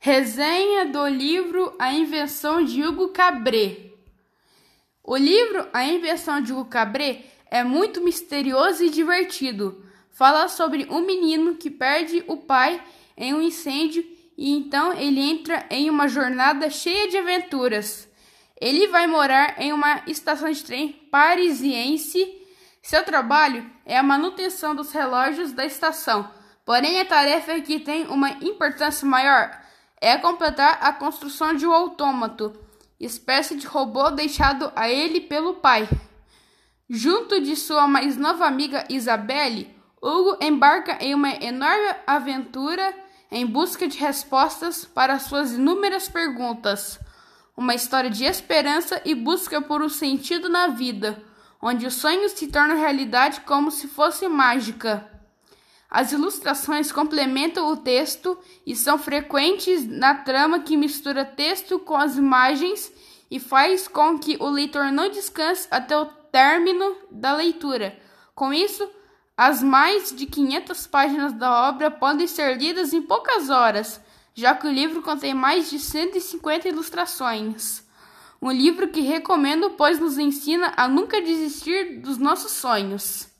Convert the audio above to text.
Resenha do livro A Invenção de Hugo Cabret. O livro A Invenção de Hugo Cabret é muito misterioso e divertido. Fala sobre um menino que perde o pai em um incêndio e então ele entra em uma jornada cheia de aventuras. Ele vai morar em uma estação de trem parisiense. Seu trabalho é a manutenção dos relógios da estação. Porém, a tarefa que tem uma importância maior é completar a construção de um autômato, espécie de robô deixado a ele pelo pai. Junto de sua mais nova amiga Isabelle, Hugo embarca em uma enorme aventura em busca de respostas para suas inúmeras perguntas. Uma história de esperança e busca por um sentido na vida, onde os sonhos se tornam realidade como se fosse mágica. As ilustrações complementam o texto e são frequentes na trama que mistura texto com as imagens e faz com que o leitor não descanse até o término da leitura. Com isso, as mais de 500 páginas da obra podem ser lidas em poucas horas, já que o livro contém mais de 150 ilustrações. Um livro que recomendo, pois nos ensina a nunca desistir dos nossos sonhos.